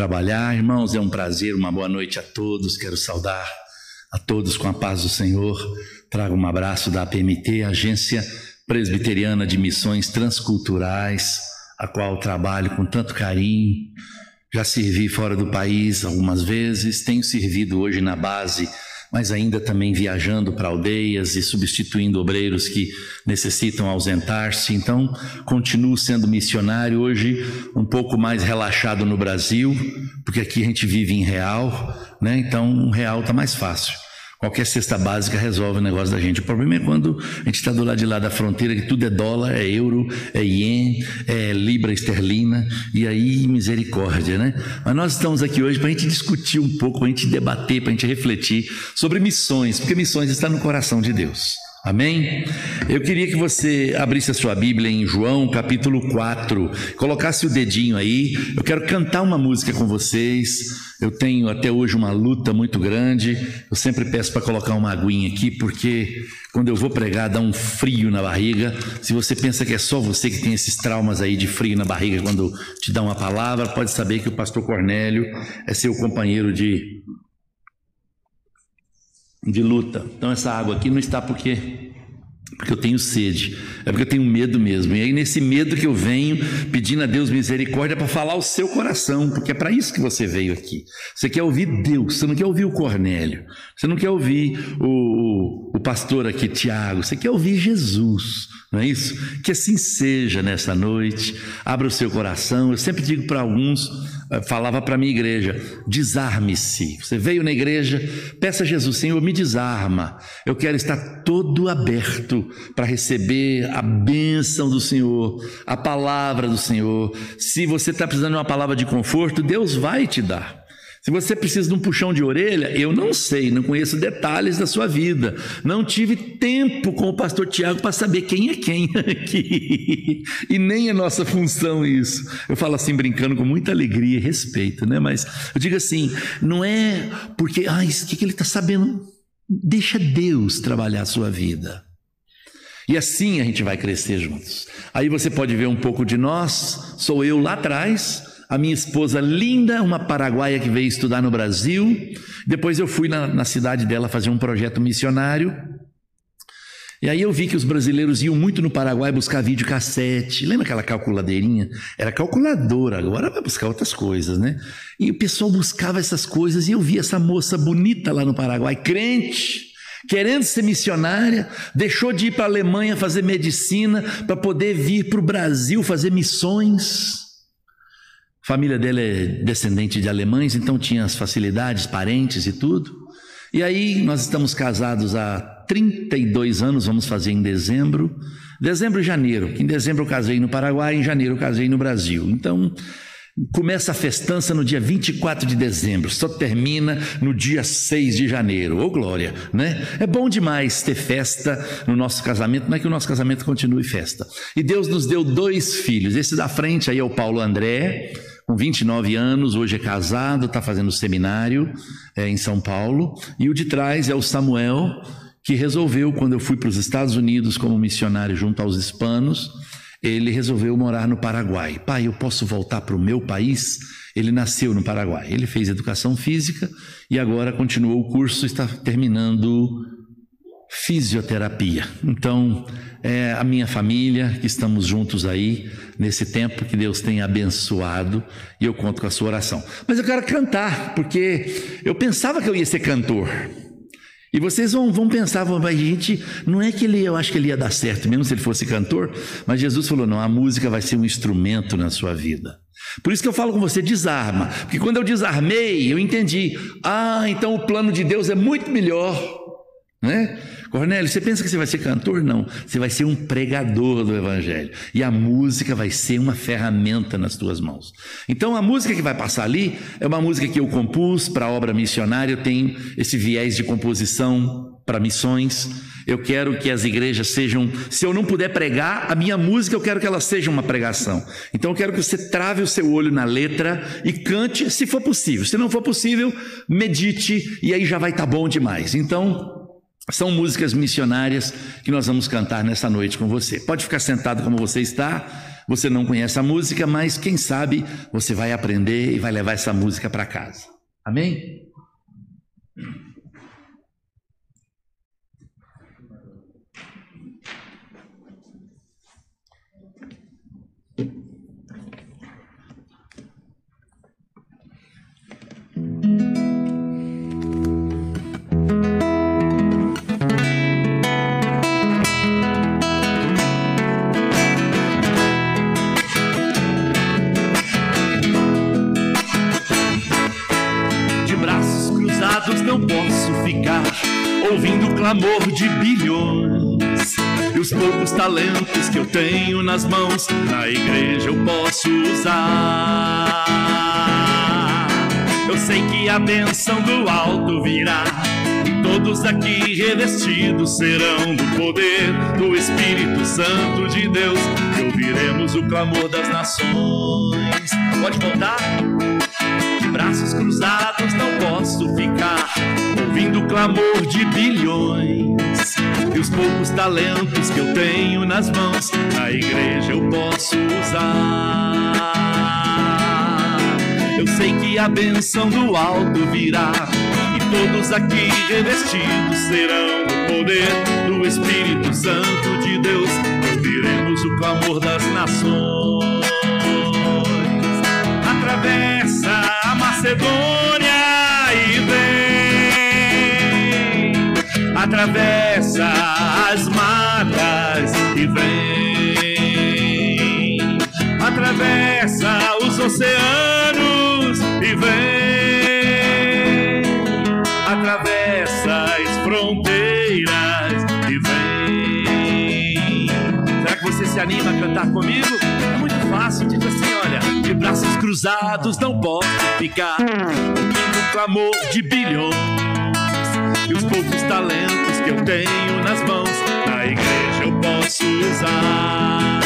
trabalhar. Irmãos, é um prazer, uma boa noite a todos. Quero saudar a todos com a paz do Senhor. Trago um abraço da APMT, Agência Presbiteriana de Missões Transculturais, a qual trabalho com tanto carinho. Já servi fora do país algumas vezes, tenho servido hoje na base mas ainda também viajando para aldeias e substituindo obreiros que necessitam ausentar-se. Então, continuo sendo missionário hoje, um pouco mais relaxado no Brasil, porque aqui a gente vive em real, né? Então, um real está mais fácil. Qualquer cesta básica resolve o negócio da gente. O problema é quando a gente está do lado de lá da fronteira, que tudo é dólar, é euro, é ien, é libra esterlina, e aí misericórdia, né? Mas nós estamos aqui hoje para a gente discutir um pouco, para a gente debater, para a gente refletir sobre missões, porque missões está no coração de Deus. Amém? Eu queria que você abrisse a sua Bíblia em João capítulo 4, colocasse o dedinho aí. Eu quero cantar uma música com vocês. Eu tenho até hoje uma luta muito grande. Eu sempre peço para colocar uma aguinha aqui, porque quando eu vou pregar dá um frio na barriga. Se você pensa que é só você que tem esses traumas aí de frio na barriga quando te dá uma palavra, pode saber que o pastor Cornélio é seu companheiro de de luta. Então essa água aqui não está porque porque eu tenho sede, é porque eu tenho medo mesmo. E aí nesse medo que eu venho pedindo a Deus misericórdia para falar o seu coração, porque é para isso que você veio aqui. Você quer ouvir Deus, você não quer ouvir o Cornélio, você não quer ouvir o, o, o pastor aqui Tiago, você quer ouvir Jesus. Não é isso? Que assim seja nessa noite. Abra o seu coração. Eu sempre digo para alguns, eh, falava para minha igreja: desarme-se. Você veio na igreja, peça a Jesus, Senhor, me desarma. Eu quero estar todo aberto para receber a bênção do Senhor, a palavra do Senhor. Se você está precisando de uma palavra de conforto, Deus vai te dar. Se você precisa de um puxão de orelha, eu não sei, não conheço detalhes da sua vida. Não tive tempo com o pastor Tiago para saber quem é quem aqui. E nem é nossa função isso. Eu falo assim brincando com muita alegria e respeito, né? Mas eu digo assim, não é porque, ai, o que, que ele está sabendo? Deixa Deus trabalhar a sua vida. E assim a gente vai crescer juntos. Aí você pode ver um pouco de nós, sou eu lá atrás, a minha esposa linda, uma paraguaia que veio estudar no Brasil. Depois eu fui na, na cidade dela fazer um projeto missionário. E aí eu vi que os brasileiros iam muito no Paraguai buscar videocassete. Lembra aquela calculadeirinha? Era calculadora, agora vai buscar outras coisas, né? E o pessoal buscava essas coisas e eu vi essa moça bonita lá no Paraguai, crente, querendo ser missionária, deixou de ir para a Alemanha fazer medicina para poder vir para o Brasil fazer missões. Família dele é descendente de alemães, então tinha as facilidades, parentes e tudo. E aí nós estamos casados há 32 anos, vamos fazer em dezembro. Dezembro e janeiro. Em dezembro eu casei no Paraguai, em janeiro eu casei no Brasil. Então, Começa a festança no dia 24 de dezembro, só termina no dia 6 de janeiro. Ô oh, glória, né? É bom demais ter festa no nosso casamento, mas que o nosso casamento continue festa. E Deus nos deu dois filhos. Esse da frente aí é o Paulo André, com 29 anos, hoje é casado, está fazendo seminário é, em São Paulo. E o de trás é o Samuel, que resolveu, quando eu fui para os Estados Unidos como missionário junto aos hispanos, ele resolveu morar no Paraguai. Pai, eu posso voltar para o meu país? Ele nasceu no Paraguai. Ele fez educação física e agora continuou o curso, está terminando fisioterapia. Então, é a minha família, que estamos juntos aí nesse tempo que Deus tem abençoado e eu conto com a sua oração. Mas eu quero cantar, porque eu pensava que eu ia ser cantor. E vocês vão, vão pensar, vão, a gente, não é que ele, eu acho que ele ia dar certo, mesmo se ele fosse cantor, mas Jesus falou: não, a música vai ser um instrumento na sua vida. Por isso que eu falo com você, desarma. Porque quando eu desarmei, eu entendi. Ah, então o plano de Deus é muito melhor. Né? Cornélio, você pensa que você vai ser cantor? Não. Você vai ser um pregador do Evangelho. E a música vai ser uma ferramenta nas tuas mãos. Então, a música que vai passar ali é uma música que eu compus para a obra missionária. Eu tenho esse viés de composição para missões. Eu quero que as igrejas sejam. Se eu não puder pregar, a minha música eu quero que ela seja uma pregação. Então eu quero que você trave o seu olho na letra e cante, se for possível. Se não for possível, medite e aí já vai estar tá bom demais. Então, são músicas missionárias que nós vamos cantar nessa noite com você. Pode ficar sentado como você está. Você não conhece a música, mas quem sabe você vai aprender e vai levar essa música para casa. Amém? Clamor de bilhões. E os poucos talentos que eu tenho nas mãos, na igreja eu posso usar. Eu sei que a benção do alto virá. E todos aqui revestidos serão do poder do Espírito Santo de Deus. E ouviremos o clamor das nações. Pode voltar? braços cruzados não posso ficar, ouvindo o clamor de bilhões. E os poucos talentos que eu tenho nas mãos, na igreja eu posso usar. Eu sei que a benção do alto virá, e todos aqui revestidos serão do poder do Espírito Santo de Deus. Ouviremos o clamor das nações. Atravessa Macedônia atravessa as matas e vem, atravessa os oceanos e vem, atravessa as fronteiras e vem. Será que você se anima a cantar comigo? É muito fácil, diz assim, olha, de braços cruzados não posso ficar, o clamor de bilhões e os poucos talentos que eu tenho nas mãos, na igreja eu posso usar.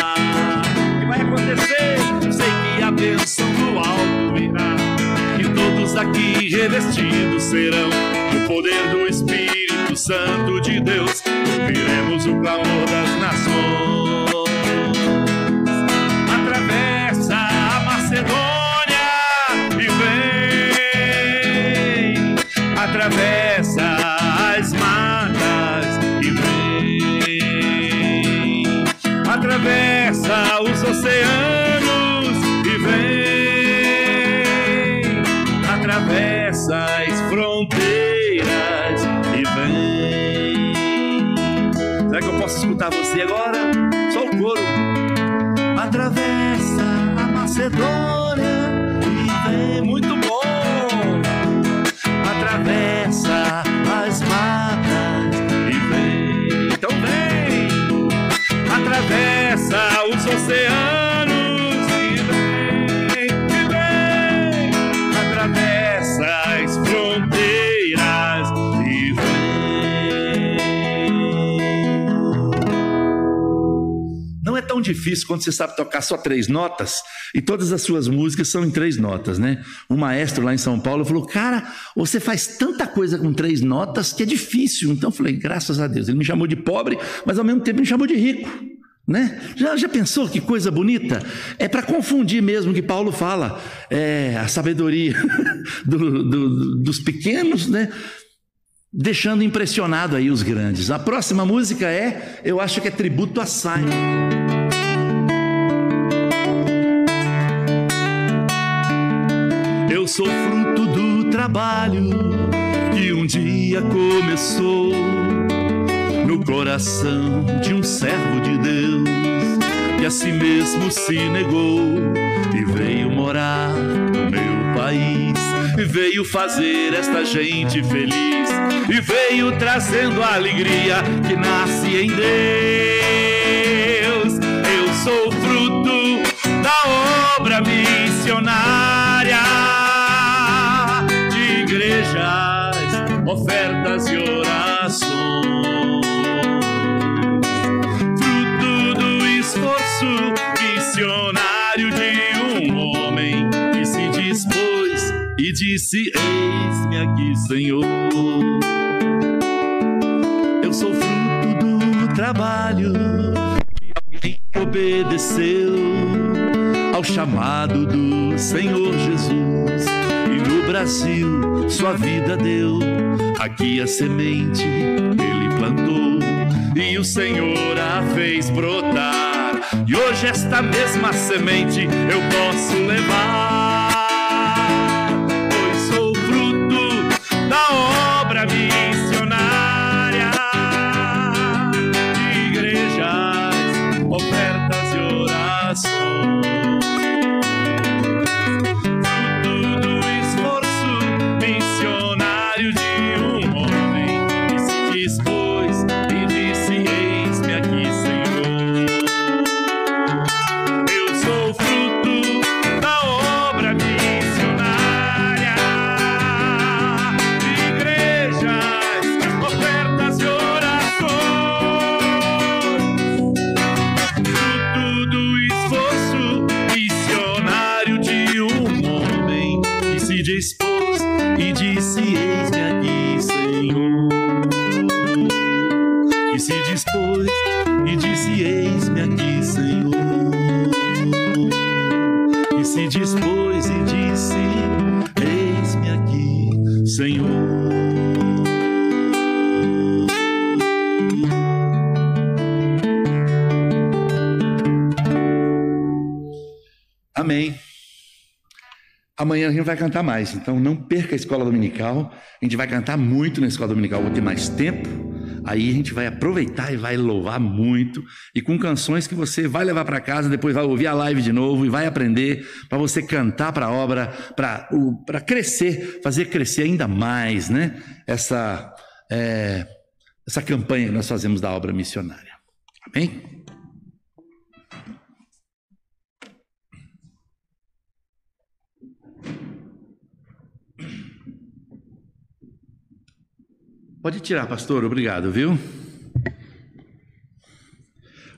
O que vai acontecer? Sei que a bênção do alto virá, e todos aqui revestidos serão do poder do Espírito Santo de Deus. Ouviremos o clamor das nações. Escutar você agora? Difícil quando você sabe tocar só três notas e todas as suas músicas são em três notas, né? Um maestro lá em São Paulo falou: Cara, você faz tanta coisa com três notas que é difícil. Então eu falei: Graças a Deus. Ele me chamou de pobre, mas ao mesmo tempo me chamou de rico. Né? Já, já pensou que coisa bonita? É para confundir mesmo que Paulo fala, é, a sabedoria do, do, dos pequenos, né? deixando impressionado aí os grandes. A próxima música é, eu acho que é tributo a Simon. Sou fruto do trabalho que um dia começou no coração de um servo de Deus que a si mesmo se negou e veio morar no meu país e veio fazer esta gente feliz e veio trazendo a alegria que nasce em Deus. Eu sou fruto da obra missionária ofertas e orações, fruto do esforço missionário de um homem que se dispôs e disse: Eis-me aqui, Senhor. Eu sou fruto do trabalho de alguém obedeceu ao chamado do Senhor Jesus Brasil sua vida deu. Aqui a semente ele plantou e o Senhor a fez brotar. E hoje esta mesma semente eu posso levar. Pois sou fruto da obra Gente vai cantar mais, então não perca a escola dominical. A gente vai cantar muito na escola dominical, vou ter mais tempo. Aí a gente vai aproveitar e vai louvar muito e com canções que você vai levar para casa, depois vai ouvir a live de novo e vai aprender para você cantar para a obra, para crescer, fazer crescer ainda mais, né? Essa é, essa campanha que nós fazemos da obra missionária. Amém? Pode tirar, pastor, obrigado, viu?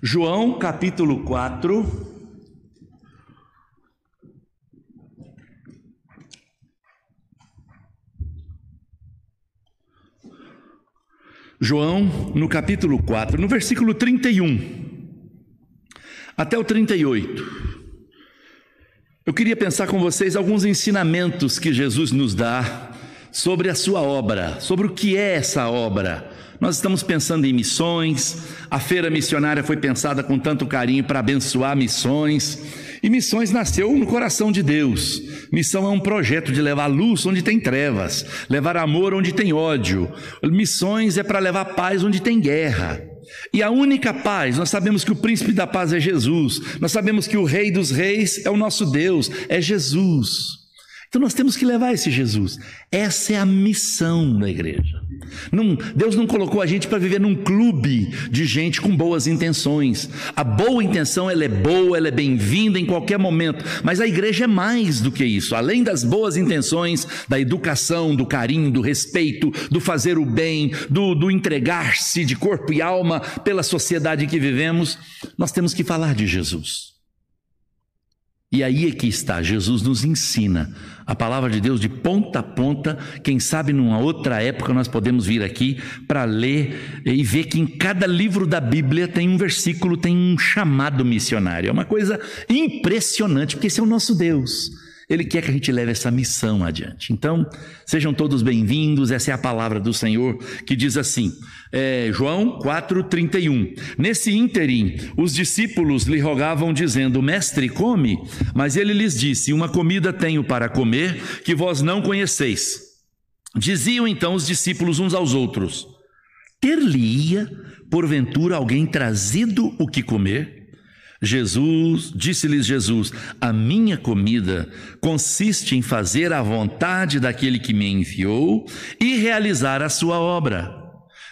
João capítulo 4. João, no capítulo 4, no versículo 31 até o 38. Eu queria pensar com vocês alguns ensinamentos que Jesus nos dá sobre a sua obra, sobre o que é essa obra. Nós estamos pensando em missões, a feira missionária foi pensada com tanto carinho para abençoar missões, e missões nasceu no coração de Deus. Missão é um projeto de levar luz onde tem trevas, levar amor onde tem ódio. Missões é para levar paz onde tem guerra. E a única paz, nós sabemos que o príncipe da paz é Jesus, nós sabemos que o rei dos reis é o nosso Deus, é Jesus. Então nós temos que levar esse Jesus. Essa é a missão da igreja. Deus não colocou a gente para viver num clube de gente com boas intenções. A boa intenção ela é boa, ela é bem-vinda em qualquer momento. Mas a igreja é mais do que isso. Além das boas intenções, da educação, do carinho, do respeito, do fazer o bem, do, do entregar-se de corpo e alma pela sociedade em que vivemos, nós temos que falar de Jesus. E aí é que está, Jesus nos ensina a palavra de Deus de ponta a ponta. Quem sabe numa outra época nós podemos vir aqui para ler e ver que em cada livro da Bíblia tem um versículo, tem um chamado missionário. É uma coisa impressionante, porque esse é o nosso Deus. Ele quer que a gente leve essa missão adiante. Então, sejam todos bem-vindos. Essa é a palavra do Senhor que diz assim, é, João 4,31. Nesse ínterim, os discípulos lhe rogavam, dizendo: Mestre, come. Mas ele lhes disse: Uma comida tenho para comer que vós não conheceis. Diziam então os discípulos uns aos outros: Ter-lhe-ia, porventura, alguém trazido o que comer? Jesus, disse-lhes Jesus: A minha comida consiste em fazer a vontade daquele que me enviou e realizar a sua obra.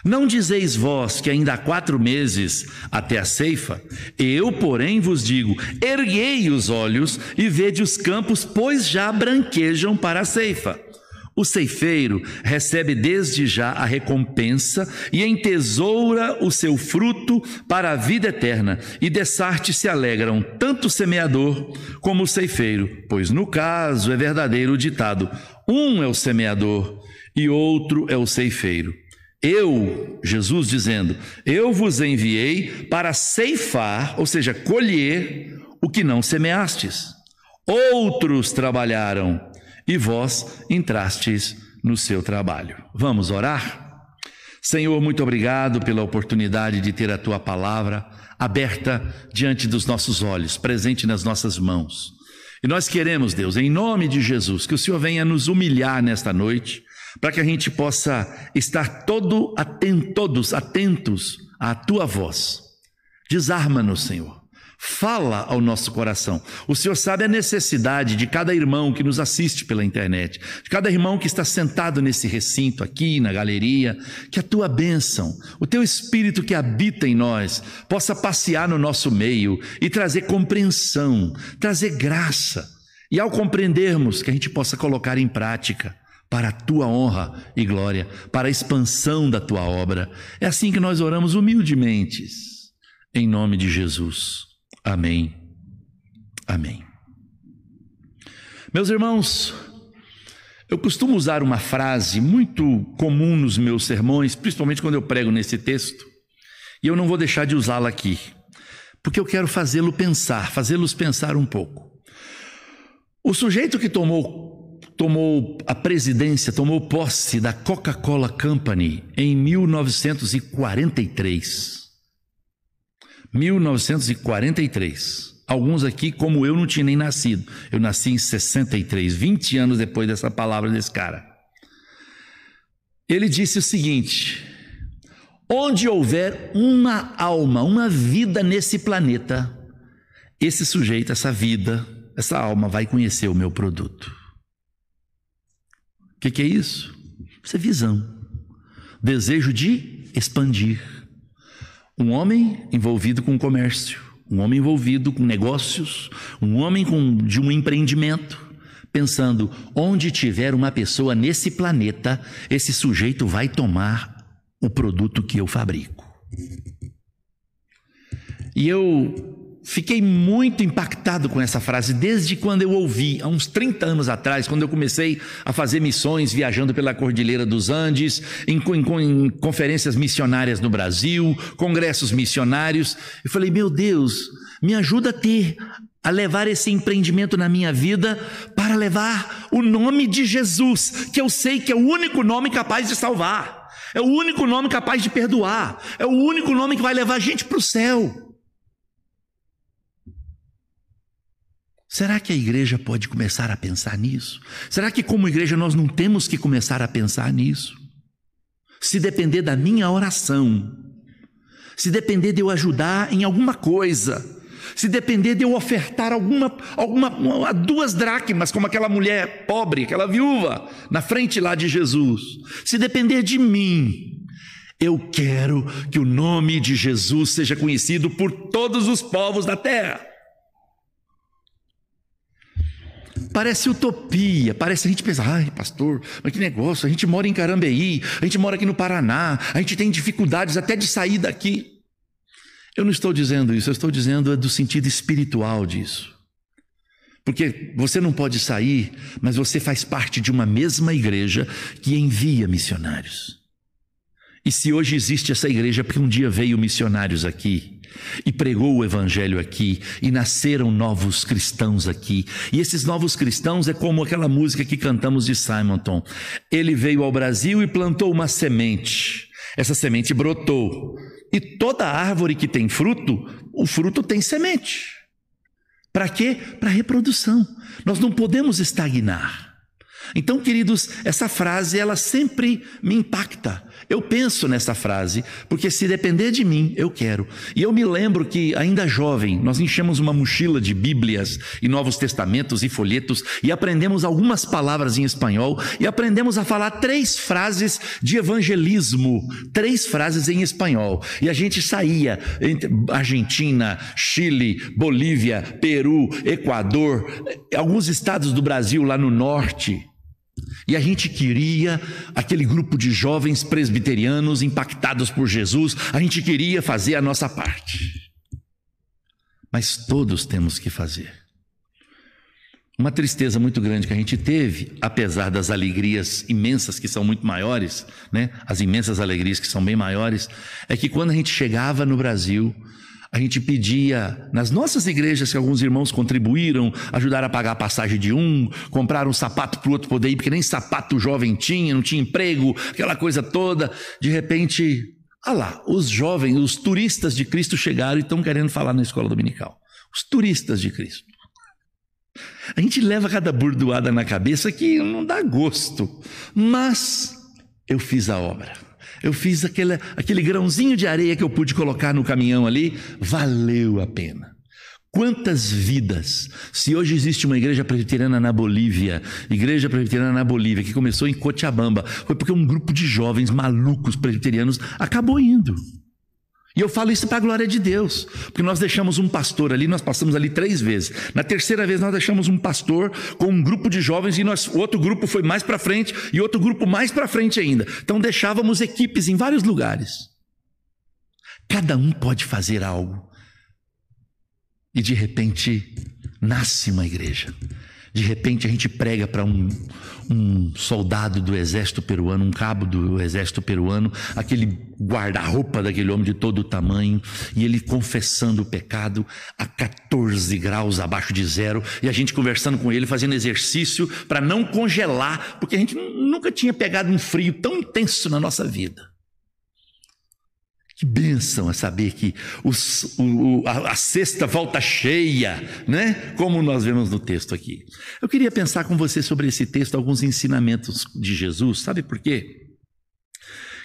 Não dizeis vós que ainda há quatro meses até a ceifa? Eu, porém, vos digo: erguei os olhos e vede os campos, pois já branquejam para a ceifa. O ceifeiro recebe desde já a recompensa e entesoura o seu fruto para a vida eterna, e dessarte se alegram tanto o semeador como o ceifeiro, pois no caso é verdadeiro o ditado: um é o semeador e outro é o ceifeiro. Eu, Jesus dizendo, eu vos enviei para ceifar, ou seja, colher o que não semeastes. Outros trabalharam e vós entrastes no seu trabalho. Vamos orar? Senhor, muito obrigado pela oportunidade de ter a tua palavra aberta diante dos nossos olhos, presente nas nossas mãos. E nós queremos, Deus, em nome de Jesus, que o Senhor venha nos humilhar nesta noite, para que a gente possa estar todo atento, todos atentos à tua voz. Desarma-nos, Senhor. Fala ao nosso coração. O Senhor sabe a necessidade de cada irmão que nos assiste pela internet, de cada irmão que está sentado nesse recinto aqui, na galeria, que a tua bênção, o teu espírito que habita em nós, possa passear no nosso meio e trazer compreensão, trazer graça. E ao compreendermos, que a gente possa colocar em prática para a tua honra e glória, para a expansão da tua obra. É assim que nós oramos humildemente, em nome de Jesus. Amém. Amém. Meus irmãos, eu costumo usar uma frase muito comum nos meus sermões, principalmente quando eu prego nesse texto, e eu não vou deixar de usá-la aqui, porque eu quero fazê-lo pensar, fazê-los pensar um pouco. O sujeito que tomou, tomou a presidência, tomou posse da Coca-Cola Company em 1943. 1943. Alguns aqui, como eu, não tinham nem nascido. Eu nasci em 63, 20 anos depois dessa palavra desse cara. Ele disse o seguinte: onde houver uma alma, uma vida nesse planeta, esse sujeito, essa vida, essa alma vai conhecer o meu produto. O que, que é isso? Isso é visão, desejo de expandir um homem envolvido com comércio, um homem envolvido com negócios, um homem com, de um empreendimento, pensando: onde tiver uma pessoa nesse planeta, esse sujeito vai tomar o produto que eu fabrico. E eu Fiquei muito impactado com essa frase desde quando eu ouvi, há uns 30 anos atrás, quando eu comecei a fazer missões viajando pela Cordilheira dos Andes, em, em, em conferências missionárias no Brasil, congressos missionários. Eu falei, meu Deus, me ajuda a ter, a levar esse empreendimento na minha vida para levar o nome de Jesus, que eu sei que é o único nome capaz de salvar, é o único nome capaz de perdoar, é o único nome que vai levar a gente para o céu. Será que a igreja pode começar a pensar nisso? Será que, como igreja, nós não temos que começar a pensar nisso? Se depender da minha oração, se depender de eu ajudar em alguma coisa, se depender de eu ofertar alguma, alguma duas dracmas, como aquela mulher pobre, aquela viúva, na frente lá de Jesus, se depender de mim, eu quero que o nome de Jesus seja conhecido por todos os povos da terra. Parece utopia, parece a gente pensar, ai pastor, mas que negócio, a gente mora em Carambeí, a gente mora aqui no Paraná, a gente tem dificuldades até de sair daqui. Eu não estou dizendo isso, eu estou dizendo é do sentido espiritual disso. Porque você não pode sair, mas você faz parte de uma mesma igreja que envia missionários. E se hoje existe essa igreja, porque um dia veio missionários aqui, e pregou o evangelho aqui, e nasceram novos cristãos aqui. E esses novos cristãos é como aquela música que cantamos de Simonton. Ele veio ao Brasil e plantou uma semente. Essa semente brotou. E toda árvore que tem fruto, o fruto tem semente. Para quê? Para reprodução. Nós não podemos estagnar. Então, queridos, essa frase ela sempre me impacta. Eu penso nessa frase, porque se depender de mim, eu quero. E eu me lembro que, ainda jovem, nós enchemos uma mochila de Bíblias e Novos Testamentos e folhetos e aprendemos algumas palavras em espanhol e aprendemos a falar três frases de evangelismo, três frases em espanhol. E a gente saía entre Argentina, Chile, Bolívia, Peru, Equador, alguns estados do Brasil lá no norte. E a gente queria aquele grupo de jovens presbiterianos impactados por Jesus, a gente queria fazer a nossa parte. Mas todos temos que fazer. Uma tristeza muito grande que a gente teve, apesar das alegrias imensas que são muito maiores, né? As imensas alegrias que são bem maiores, é que quando a gente chegava no Brasil, a gente pedia nas nossas igrejas que alguns irmãos contribuíram, ajudaram a pagar a passagem de um, compraram um sapato para o outro poder ir, porque nem sapato jovem tinha, não tinha emprego, aquela coisa toda. De repente, ah lá, os jovens, os turistas de Cristo chegaram e estão querendo falar na escola dominical. Os turistas de Cristo. A gente leva cada burdoada na cabeça que não dá gosto, mas eu fiz a obra. Eu fiz aquele, aquele grãozinho de areia que eu pude colocar no caminhão ali, valeu a pena. Quantas vidas, se hoje existe uma igreja presbiteriana na Bolívia, igreja presbiteriana na Bolívia, que começou em Cochabamba, foi porque um grupo de jovens malucos presbiterianos acabou indo. E eu falo isso para a glória de Deus, porque nós deixamos um pastor ali, nós passamos ali três vezes. Na terceira vez nós deixamos um pastor com um grupo de jovens e nós, outro grupo foi mais para frente e outro grupo mais para frente ainda. Então deixávamos equipes em vários lugares. Cada um pode fazer algo. E de repente nasce uma igreja. De repente a gente prega para um, um soldado do exército peruano, um cabo do exército peruano, aquele guarda-roupa daquele homem de todo tamanho, e ele confessando o pecado a 14 graus abaixo de zero, e a gente conversando com ele, fazendo exercício para não congelar, porque a gente nunca tinha pegado um frio tão intenso na nossa vida. Que bênção é saber que os, o, a, a cesta volta cheia, né? Como nós vemos no texto aqui. Eu queria pensar com você sobre esse texto, alguns ensinamentos de Jesus, sabe por quê?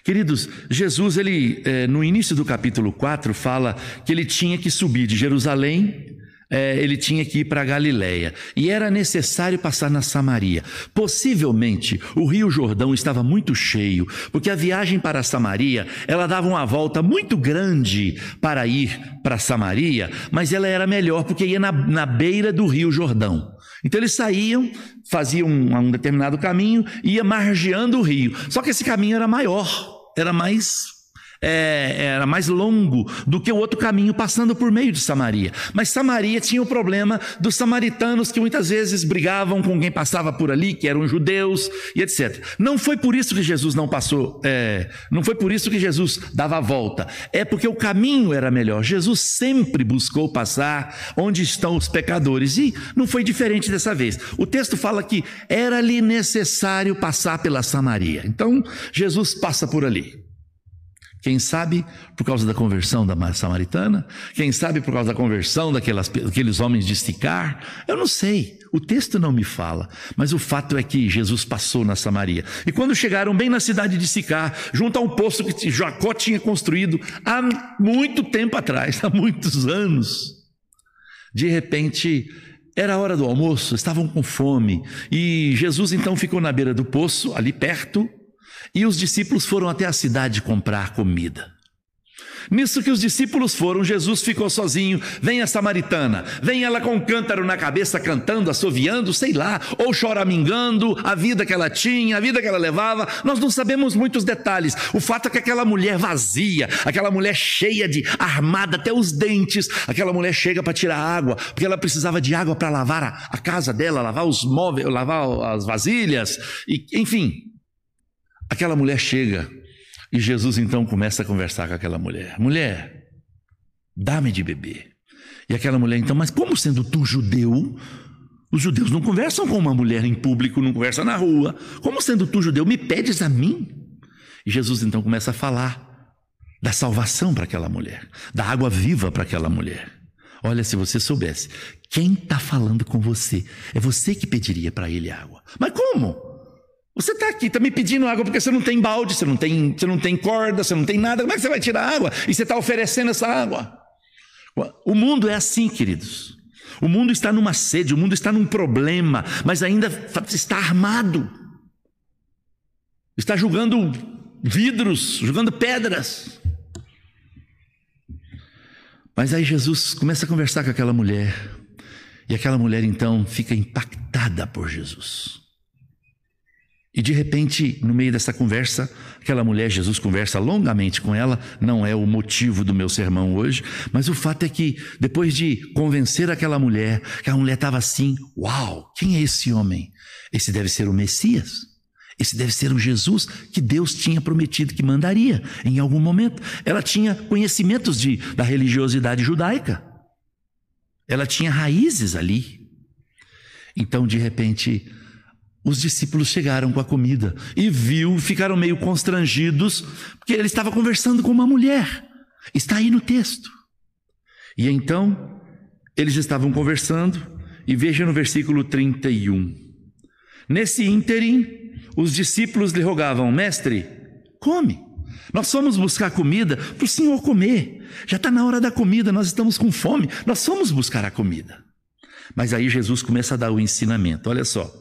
Queridos, Jesus, ele, é, no início do capítulo 4, fala que ele tinha que subir de Jerusalém é, ele tinha que ir para Galiléia e era necessário passar na Samaria. Possivelmente o Rio Jordão estava muito cheio, porque a viagem para Samaria ela dava uma volta muito grande para ir para Samaria, mas ela era melhor porque ia na, na beira do Rio Jordão. Então eles saíam, faziam um, um determinado caminho, ia margeando o rio. Só que esse caminho era maior, era mais é, era mais longo do que o outro caminho passando por meio de Samaria. Mas Samaria tinha o problema dos samaritanos que muitas vezes brigavam com quem passava por ali, que eram judeus e etc. Não foi por isso que Jesus não passou, é, não foi por isso que Jesus dava a volta. É porque o caminho era melhor. Jesus sempre buscou passar onde estão os pecadores e não foi diferente dessa vez. O texto fala que era-lhe necessário passar pela Samaria. Então Jesus passa por ali. Quem sabe por causa da conversão da samaritana? Quem sabe por causa da conversão daquelas, daqueles homens de Sicar? Eu não sei. O texto não me fala. Mas o fato é que Jesus passou na Samaria. E quando chegaram bem na cidade de Sicar, junto a um poço que Jacó tinha construído há muito tempo atrás, há muitos anos, de repente era a hora do almoço, estavam com fome. E Jesus então ficou na beira do poço, ali perto, e os discípulos foram até a cidade comprar comida. Nisso que os discípulos foram, Jesus ficou sozinho. Vem a samaritana, vem ela com um cântaro na cabeça, cantando, assoviando, sei lá, ou choramingando, a vida que ela tinha, a vida que ela levava. Nós não sabemos muitos detalhes. O fato é que aquela mulher vazia, aquela mulher cheia de, armada até os dentes, aquela mulher chega para tirar água, porque ela precisava de água para lavar a, a, casa dela, lavar os móveis, lavar as vasilhas, e, enfim, Aquela mulher chega e Jesus então começa a conversar com aquela mulher: Mulher, dá-me de beber. E aquela mulher então, mas como sendo tu judeu, os judeus não conversam com uma mulher em público, não conversam na rua. Como sendo tu judeu, me pedes a mim? E Jesus então começa a falar da salvação para aquela mulher, da água viva para aquela mulher. Olha, se você soubesse, quem está falando com você, é você que pediria para ele água. Mas como? Você está aqui, está me pedindo água porque você não tem balde, você não tem, você não tem corda, você não tem nada. Como é que você vai tirar água? E você está oferecendo essa água. O mundo é assim, queridos. O mundo está numa sede, o mundo está num problema, mas ainda está armado. Está jogando vidros, jogando pedras. Mas aí Jesus começa a conversar com aquela mulher. E aquela mulher então fica impactada por Jesus. E de repente, no meio dessa conversa, aquela mulher, Jesus conversa longamente com ela, não é o motivo do meu sermão hoje, mas o fato é que depois de convencer aquela mulher, que a mulher estava assim: Uau, quem é esse homem? Esse deve ser o Messias. Esse deve ser o Jesus que Deus tinha prometido que mandaria em algum momento. Ela tinha conhecimentos de, da religiosidade judaica. Ela tinha raízes ali. Então, de repente, os discípulos chegaram com a comida e viu, ficaram meio constrangidos, porque ele estava conversando com uma mulher. Está aí no texto. E então, eles estavam conversando, e veja no versículo 31. Nesse ínterim, os discípulos lhe rogavam: Mestre, come. Nós fomos buscar comida para o Senhor comer. Já está na hora da comida, nós estamos com fome. Nós fomos buscar a comida. Mas aí Jesus começa a dar o ensinamento. Olha só.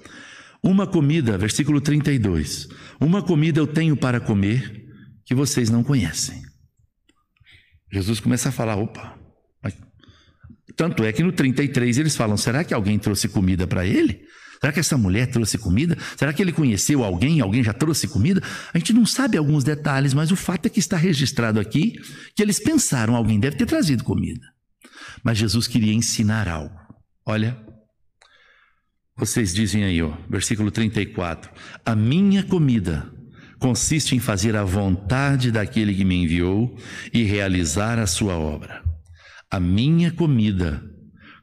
Uma comida, versículo 32. Uma comida eu tenho para comer que vocês não conhecem. Jesus começa a falar: opa. Tanto é que no 33 eles falam: será que alguém trouxe comida para ele? Será que essa mulher trouxe comida? Será que ele conheceu alguém? Alguém já trouxe comida? A gente não sabe alguns detalhes, mas o fato é que está registrado aqui que eles pensaram: alguém deve ter trazido comida. Mas Jesus queria ensinar algo. Olha, vocês dizem aí, ó, versículo 34: A minha comida consiste em fazer a vontade daquele que me enviou e realizar a sua obra. A minha comida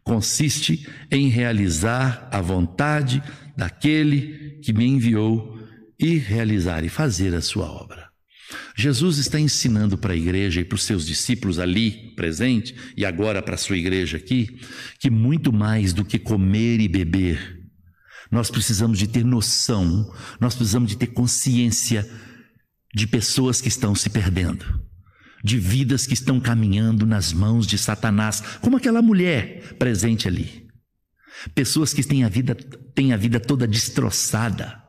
consiste em realizar a vontade daquele que me enviou e realizar e fazer a sua obra. Jesus está ensinando para a igreja e para os seus discípulos ali presente e agora para a sua igreja aqui que muito mais do que comer e beber nós precisamos de ter noção, nós precisamos de ter consciência de pessoas que estão se perdendo, de vidas que estão caminhando nas mãos de Satanás, como aquela mulher presente ali. Pessoas que têm a vida, têm a vida toda destroçada,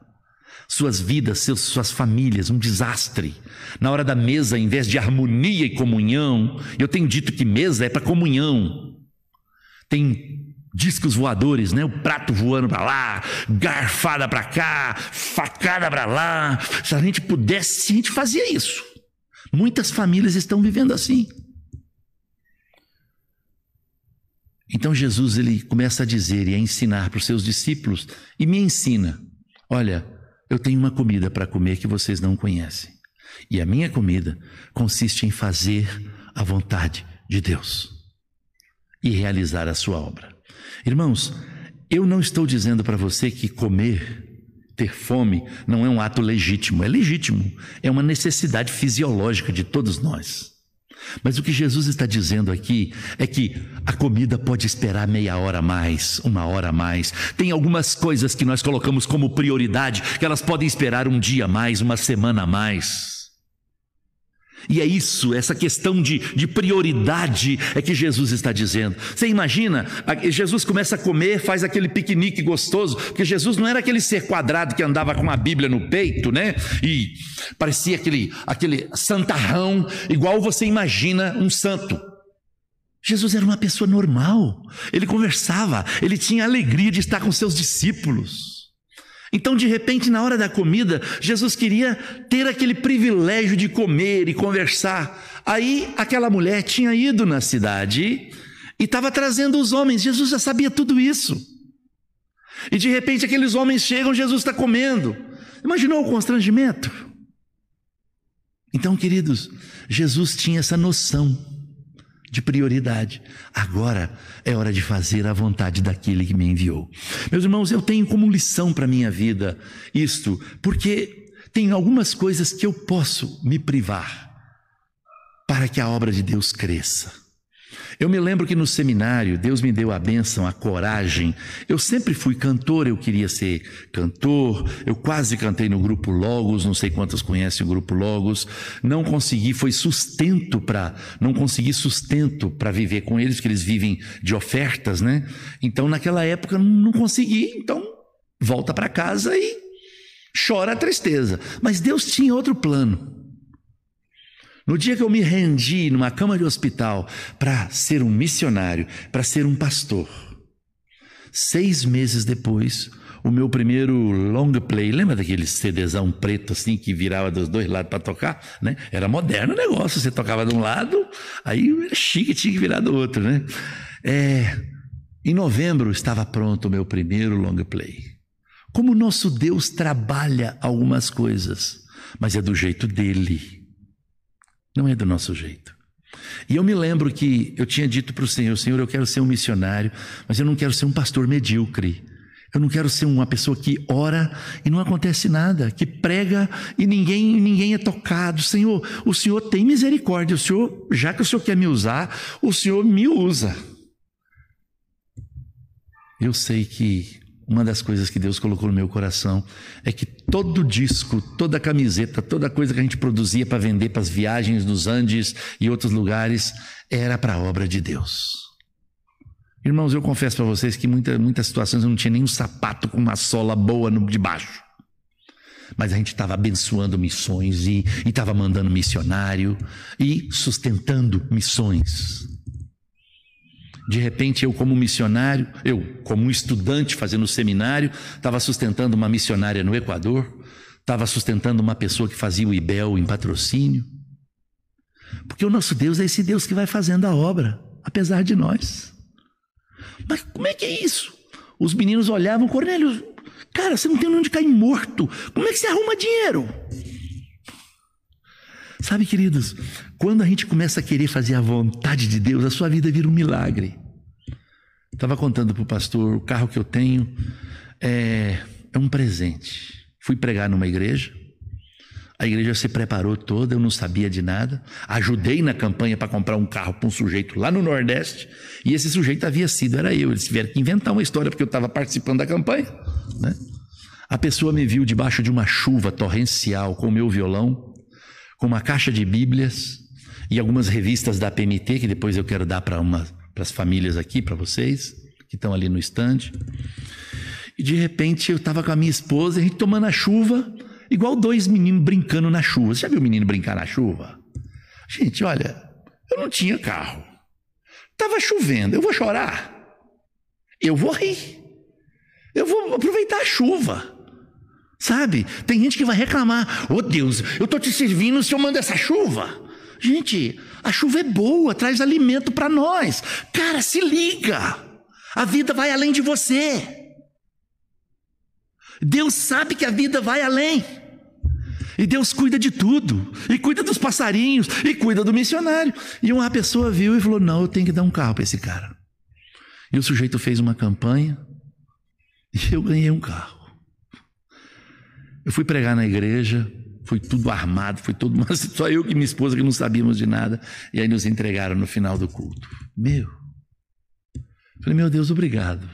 suas vidas, seus, suas famílias, um desastre. Na hora da mesa, em vez de harmonia e comunhão, eu tenho dito que mesa é para comunhão. Tem discos voadores, né? O prato voando para lá, garfada para cá, facada para lá. Se a gente pudesse, a gente fazia isso. Muitas famílias estão vivendo assim. Então Jesus ele começa a dizer e a ensinar para os seus discípulos e me ensina: olha, eu tenho uma comida para comer que vocês não conhecem. E a minha comida consiste em fazer a vontade de Deus e realizar a sua obra. Irmãos, eu não estou dizendo para você que comer, ter fome, não é um ato legítimo. É legítimo, é uma necessidade fisiológica de todos nós. Mas o que Jesus está dizendo aqui é que a comida pode esperar meia hora a mais, uma hora a mais. Tem algumas coisas que nós colocamos como prioridade que elas podem esperar um dia a mais, uma semana a mais. E é isso, essa questão de, de prioridade é que Jesus está dizendo. Você imagina, Jesus começa a comer, faz aquele piquenique gostoso, porque Jesus não era aquele ser quadrado que andava com a Bíblia no peito, né? E parecia aquele, aquele santarrão, igual você imagina um santo. Jesus era uma pessoa normal, ele conversava, ele tinha alegria de estar com seus discípulos. Então, de repente, na hora da comida, Jesus queria ter aquele privilégio de comer e conversar. Aí, aquela mulher tinha ido na cidade e estava trazendo os homens. Jesus já sabia tudo isso. E de repente, aqueles homens chegam, Jesus está comendo. Imaginou o constrangimento? Então, queridos, Jesus tinha essa noção de prioridade. Agora é hora de fazer a vontade daquele que me enviou. Meus irmãos, eu tenho como lição para a minha vida isto, porque tem algumas coisas que eu posso me privar para que a obra de Deus cresça. Eu me lembro que no seminário Deus me deu a bênção, a coragem. Eu sempre fui cantor, eu queria ser cantor. Eu quase cantei no grupo Logos, não sei quantos conhecem o grupo Logos. Não consegui, foi sustento para, não consegui sustento para viver com eles, porque eles vivem de ofertas, né? Então naquela época não consegui, então volta para casa e chora a tristeza. Mas Deus tinha outro plano. No dia que eu me rendi numa cama de hospital para ser um missionário, para ser um pastor, seis meses depois, o meu primeiro long play. Lembra daquele CDzão preto assim que virava dos dois lados para tocar? Né? Era moderno o negócio. Você tocava de um lado, aí era chique, tinha que virar do outro, né? É, em novembro estava pronto o meu primeiro long play. Como nosso Deus trabalha algumas coisas, mas é do jeito dele, não é do nosso jeito. E eu me lembro que eu tinha dito para o Senhor: Senhor, eu quero ser um missionário, mas eu não quero ser um pastor medíocre. Eu não quero ser uma pessoa que ora e não acontece nada, que prega e ninguém, ninguém é tocado. Senhor, o Senhor tem misericórdia. O Senhor, já que o Senhor quer me usar, o Senhor me usa. Eu sei que uma das coisas que Deus colocou no meu coração é que todo disco, toda camiseta, toda coisa que a gente produzia para vender para as viagens nos Andes e outros lugares era para a obra de Deus. Irmãos, eu confesso para vocês que muita, muitas situações eu não tinha nem um sapato com uma sola boa no, de baixo. Mas a gente estava abençoando missões e estava mandando missionário e sustentando missões. De repente, eu, como missionário, eu, como estudante fazendo seminário, estava sustentando uma missionária no Equador, estava sustentando uma pessoa que fazia o IBEL em patrocínio. Porque o nosso Deus é esse Deus que vai fazendo a obra, apesar de nós. Mas como é que é isso? Os meninos olhavam, Cornélio, cara, você não tem onde cair morto. Como é que você arruma dinheiro? Sabe, queridos, quando a gente começa a querer fazer a vontade de Deus, a sua vida vira um milagre. Estava contando para o pastor: o carro que eu tenho é, é um presente. Fui pregar numa igreja, a igreja se preparou toda, eu não sabia de nada. Ajudei na campanha para comprar um carro para um sujeito lá no Nordeste, e esse sujeito havia sido, era eu. Eles tiveram que inventar uma história porque eu estava participando da campanha. Né? A pessoa me viu debaixo de uma chuva torrencial com o meu violão, com uma caixa de Bíblias e algumas revistas da PMT, que depois eu quero dar para as famílias aqui, para vocês, que estão ali no estande. E de repente eu estava com a minha esposa, a gente tomando a chuva, igual dois meninos brincando na chuva. Você já viu o menino brincar na chuva? Gente, olha, eu não tinha carro. Estava chovendo, eu vou chorar? Eu vou rir. Eu vou aproveitar a chuva. Sabe? Tem gente que vai reclamar: "Oh Deus, eu estou te servindo, o Senhor manda essa chuva". Gente, a chuva é boa, traz alimento para nós. Cara, se liga. A vida vai além de você. Deus sabe que a vida vai além. E Deus cuida de tudo. E cuida dos passarinhos. E cuida do missionário. E uma pessoa viu e falou: Não, eu tenho que dar um carro para esse cara. E o sujeito fez uma campanha. E eu ganhei um carro. Eu fui pregar na igreja, foi tudo armado, foi tudo, mas só eu e minha esposa que não sabíamos de nada, e aí nos entregaram no final do culto. Meu. Falei, meu Deus, obrigado.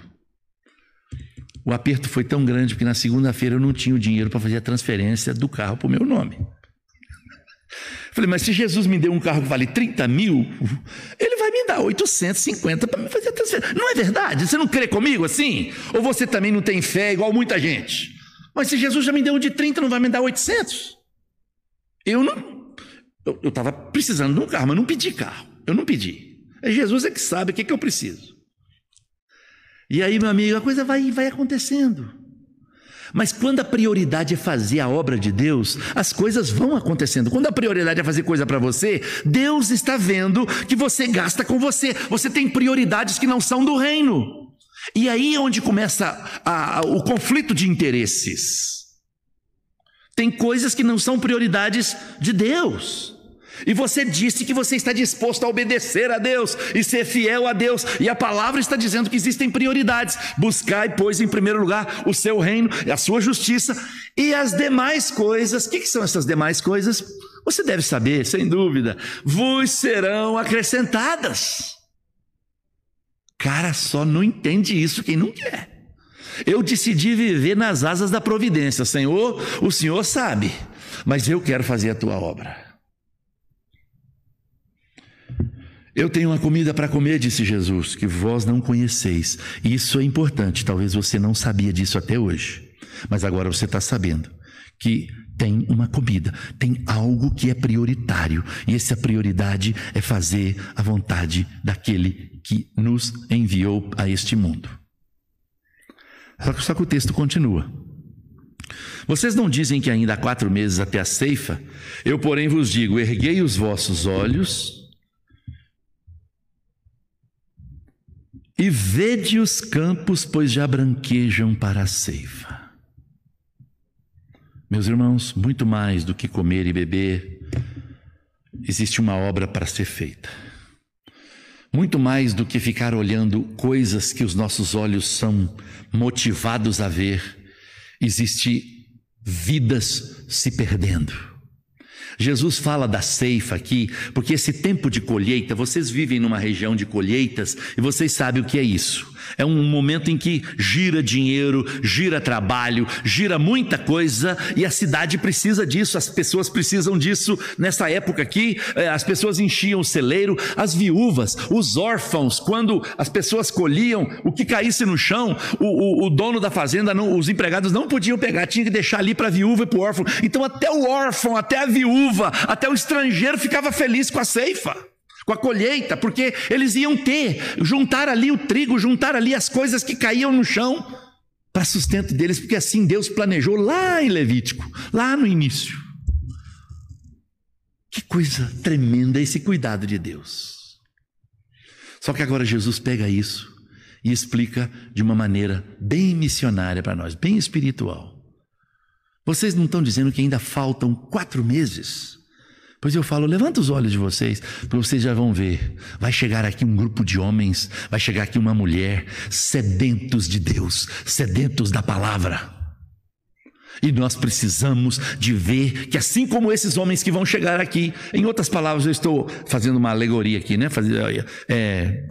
O aperto foi tão grande que na segunda-feira eu não tinha o dinheiro para fazer a transferência do carro para o meu nome. Falei, mas se Jesus me deu um carro que vale 30 mil, ele vai me dar 850 para me fazer a transferência. Não é verdade? Você não crê comigo assim? Ou você também não tem fé igual muita gente? Mas se Jesus já me deu um de 30, não vai me dar 800? Eu não. Eu estava precisando de um carro, mas não pedi carro. Eu não pedi. É Jesus é que sabe o que, é que eu preciso. E aí, meu amigo, a coisa vai, vai acontecendo. Mas quando a prioridade é fazer a obra de Deus, as coisas vão acontecendo. Quando a prioridade é fazer coisa para você, Deus está vendo que você gasta com você. Você tem prioridades que não são do reino. E aí é onde começa a, a, o conflito de interesses. Tem coisas que não são prioridades de Deus. E você disse que você está disposto a obedecer a Deus e ser fiel a Deus. E a palavra está dizendo que existem prioridades. Buscai, pois, em primeiro lugar o seu reino, a sua justiça e as demais coisas. O que, que são essas demais coisas? Você deve saber, sem dúvida. Vos serão acrescentadas. Cara, só não entende isso quem não quer. Eu decidi viver nas asas da providência. Senhor, o Senhor sabe, mas eu quero fazer a tua obra. Eu tenho uma comida para comer, disse Jesus, que vós não conheceis. Isso é importante, talvez você não sabia disso até hoje, mas agora você está sabendo que tem uma comida, tem algo que é prioritário, e essa prioridade é fazer a vontade daquele que nos enviou a este mundo. Só que, o texto continua. Vocês não dizem que ainda há quatro meses até a ceifa? Eu, porém, vos digo: erguei os vossos olhos e vede os campos, pois já branquejam para a ceifa. Meus irmãos, muito mais do que comer e beber, existe uma obra para ser feita. Muito mais do que ficar olhando coisas que os nossos olhos são motivados a ver, existe vidas se perdendo. Jesus fala da ceifa aqui, porque esse tempo de colheita, vocês vivem numa região de colheitas e vocês sabem o que é isso. É um momento em que gira dinheiro, gira trabalho, gira muita coisa e a cidade precisa disso, as pessoas precisam disso. Nessa época aqui, eh, as pessoas enchiam o celeiro, as viúvas, os órfãos, quando as pessoas colhiam o que caísse no chão, o, o, o dono da fazenda, não, os empregados não podiam pegar, tinha que deixar ali para a viúva e para o órfão. Então, até o órfão, até a viúva, até o estrangeiro ficava feliz com a ceifa com a colheita, porque eles iam ter, juntar ali o trigo, juntar ali as coisas que caíam no chão para sustento deles, porque assim Deus planejou lá em Levítico, lá no início. Que coisa tremenda esse cuidado de Deus. Só que agora Jesus pega isso e explica de uma maneira bem missionária para nós, bem espiritual. Vocês não estão dizendo que ainda faltam quatro meses Pois eu falo, levanta os olhos de vocês, para vocês já vão ver. Vai chegar aqui um grupo de homens, vai chegar aqui uma mulher, sedentos de Deus, sedentos da palavra. E nós precisamos de ver que, assim como esses homens que vão chegar aqui, em outras palavras, eu estou fazendo uma alegoria aqui, né? É,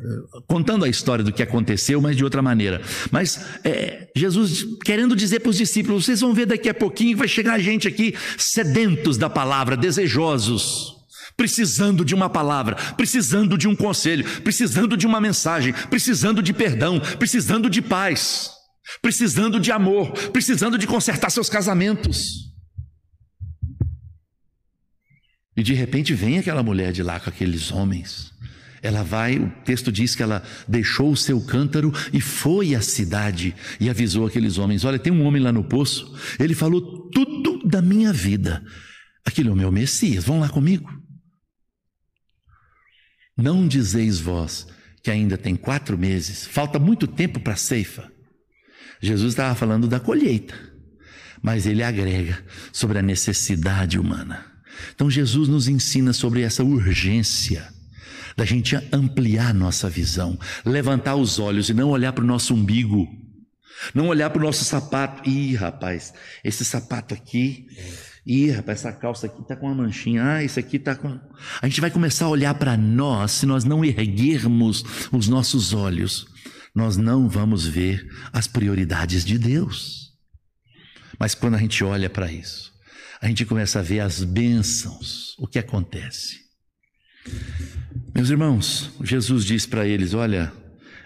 contando a história do que aconteceu, mas de outra maneira. Mas é, Jesus querendo dizer para os discípulos: vocês vão ver daqui a pouquinho, vai chegar gente aqui sedentos da palavra, desejosos precisando de uma palavra, precisando de um conselho, precisando de uma mensagem, precisando de perdão, precisando de paz precisando de amor, precisando de consertar seus casamentos. E de repente vem aquela mulher de lá com aqueles homens. Ela vai, o texto diz que ela deixou o seu cântaro e foi à cidade e avisou aqueles homens: Olha, tem um homem lá no poço, ele falou tudo da minha vida. Aquele é o meu Messias, vão lá comigo. Não dizeis vós que ainda tem quatro meses, falta muito tempo para a ceifa. Jesus estava falando da colheita, mas ele agrega sobre a necessidade humana. Então Jesus nos ensina sobre essa urgência da gente ampliar nossa visão, levantar os olhos e não olhar para o nosso umbigo, não olhar para o nosso sapato. Ih, rapaz, esse sapato aqui. Ih, rapaz, essa calça aqui está com uma manchinha. Ah, isso aqui está com. A gente vai começar a olhar para nós se nós não erguermos os nossos olhos nós não vamos ver as prioridades de Deus. Mas quando a gente olha para isso, a gente começa a ver as bênçãos, o que acontece. Meus irmãos, Jesus diz para eles: Olha,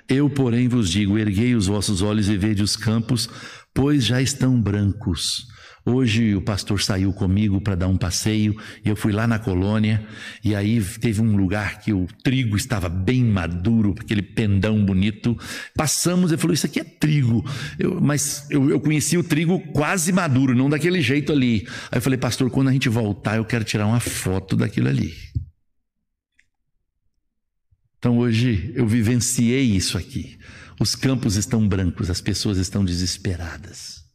eu, porém, vos digo: erguei os vossos olhos e vede os campos, pois já estão brancos Hoje o pastor saiu comigo para dar um passeio e eu fui lá na colônia e aí teve um lugar que o trigo estava bem maduro, aquele pendão bonito. Passamos e falou: Isso aqui é trigo. Eu, mas eu, eu conheci o trigo quase maduro, não daquele jeito ali. Aí eu falei: Pastor, quando a gente voltar, eu quero tirar uma foto daquilo ali. Então hoje eu vivenciei isso aqui. Os campos estão brancos, as pessoas estão desesperadas.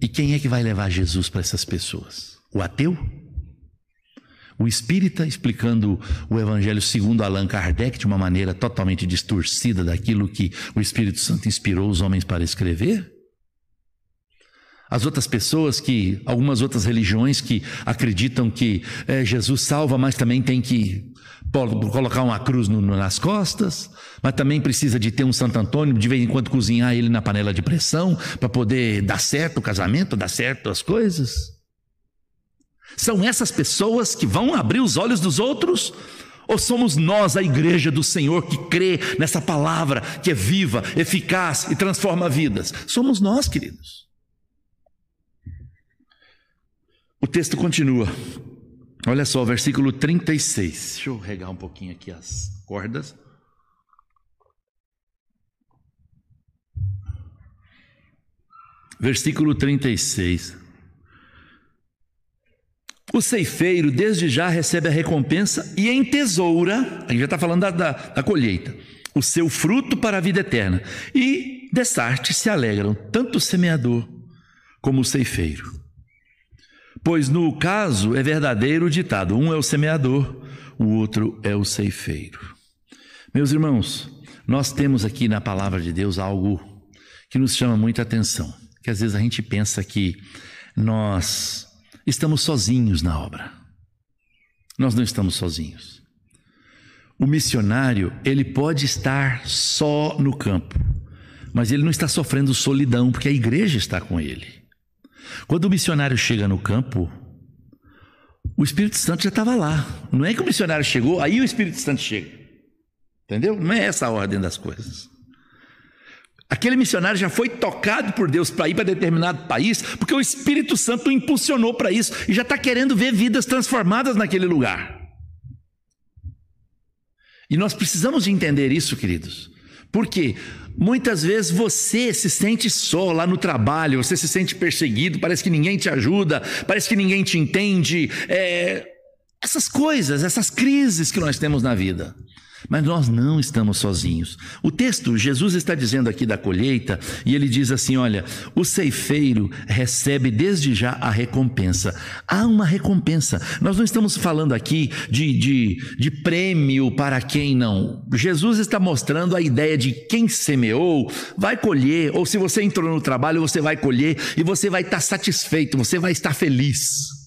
E quem é que vai levar Jesus para essas pessoas? O ateu? O espírita explicando o evangelho segundo Allan Kardec de uma maneira totalmente distorcida daquilo que o Espírito Santo inspirou os homens para escrever? As outras pessoas que, algumas outras religiões que acreditam que é, Jesus salva, mas também tem que colocar uma cruz no, nas costas, mas também precisa de ter um Santo Antônio, de vez em quando cozinhar ele na panela de pressão, para poder dar certo o casamento, dar certo as coisas. São essas pessoas que vão abrir os olhos dos outros? Ou somos nós, a igreja do Senhor, que crê nessa palavra que é viva, eficaz e transforma vidas? Somos nós, queridos. O texto continua. Olha só, versículo 36. Deixa eu regar um pouquinho aqui as cordas. versículo 36. O ceifeiro desde já recebe a recompensa e em tesoura, a gente já está falando da, da, da, colheita, o seu fruto para a vida eterna. E dessarte se alegram tanto o semeador como o ceifeiro. Pois no caso é verdadeiro o ditado: um é o semeador, o outro é o ceifeiro. Meus irmãos, nós temos aqui na palavra de Deus algo que nos chama muita atenção, que às vezes a gente pensa que nós estamos sozinhos na obra. Nós não estamos sozinhos. O missionário, ele pode estar só no campo, mas ele não está sofrendo solidão, porque a igreja está com ele. Quando o missionário chega no campo, o Espírito Santo já estava lá. Não é que o missionário chegou, aí o Espírito Santo chega. Entendeu? Não é essa a ordem das coisas. Aquele missionário já foi tocado por Deus para ir para determinado país, porque o Espírito Santo o impulsionou para isso e já está querendo ver vidas transformadas naquele lugar. E nós precisamos de entender isso, queridos. Porque muitas vezes você se sente só lá no trabalho, você se sente perseguido, parece que ninguém te ajuda, parece que ninguém te entende. É... essas coisas, essas crises que nós temos na vida. Mas nós não estamos sozinhos. O texto, Jesus está dizendo aqui da colheita, e ele diz assim: olha, o ceifeiro recebe desde já a recompensa. Há uma recompensa. Nós não estamos falando aqui de, de, de prêmio para quem não. Jesus está mostrando a ideia de quem semeou vai colher, ou se você entrou no trabalho, você vai colher e você vai estar satisfeito, você vai estar feliz.